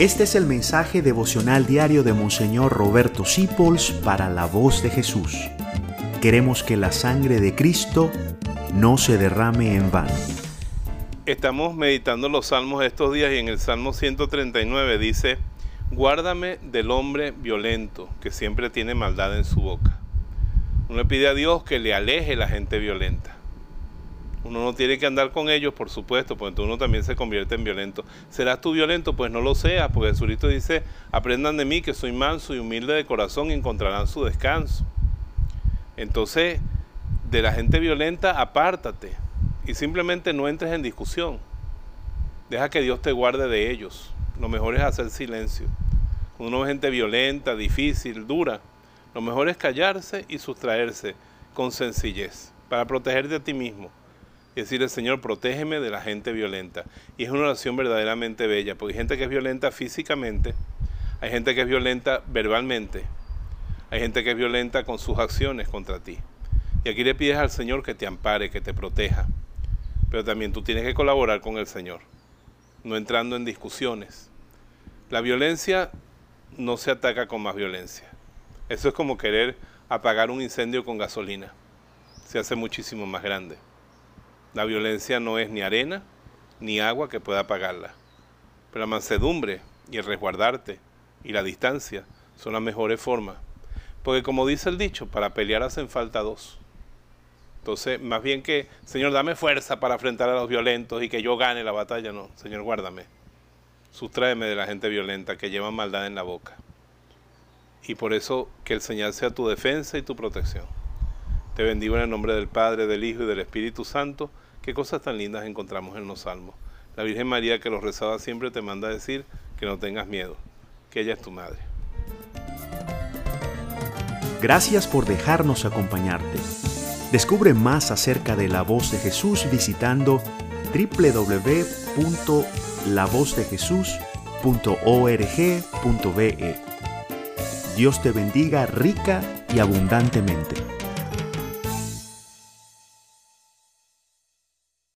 Este es el mensaje devocional diario de Monseñor Roberto Sipols para la voz de Jesús. Queremos que la sangre de Cristo no se derrame en vano. Estamos meditando los salmos estos días y en el Salmo 139 dice, Guárdame del hombre violento que siempre tiene maldad en su boca. Uno le pide a Dios que le aleje la gente violenta. Uno no tiene que andar con ellos, por supuesto, porque uno también se convierte en violento. ¿Serás tú violento? Pues no lo seas, porque Jesucristo dice, aprendan de mí que soy manso y humilde de corazón y encontrarán su descanso. Entonces, de la gente violenta, apártate y simplemente no entres en discusión. Deja que Dios te guarde de ellos. Lo mejor es hacer silencio. Cuando uno ve gente violenta, difícil, dura, lo mejor es callarse y sustraerse con sencillez para protegerte a ti mismo y decirle, Señor, protégeme de la gente violenta. Y es una oración verdaderamente bella, porque hay gente que es violenta físicamente, hay gente que es violenta verbalmente, hay gente que es violenta con sus acciones contra ti. Y aquí le pides al Señor que te ampare, que te proteja. Pero también tú tienes que colaborar con el Señor, no entrando en discusiones. La violencia no se ataca con más violencia. Eso es como querer apagar un incendio con gasolina. Se hace muchísimo más grande. La violencia no es ni arena ni agua que pueda apagarla. Pero la mansedumbre y el resguardarte y la distancia son las mejores formas. Porque como dice el dicho, para pelear hacen falta dos. Entonces, más bien que, Señor, dame fuerza para enfrentar a los violentos y que yo gane la batalla, no, Señor, guárdame. Sustráeme de la gente violenta que lleva maldad en la boca. Y por eso que el Señor sea tu defensa y tu protección. Te bendigo en el nombre del Padre, del Hijo y del Espíritu Santo. Qué cosas tan lindas encontramos en los salmos. La Virgen María que los rezaba siempre te manda a decir que no tengas miedo, que ella es tu madre. Gracias por dejarnos acompañarte. Descubre más acerca de la voz de Jesús visitando www.lavozdejesús.org.be. Dios te bendiga rica y abundantemente.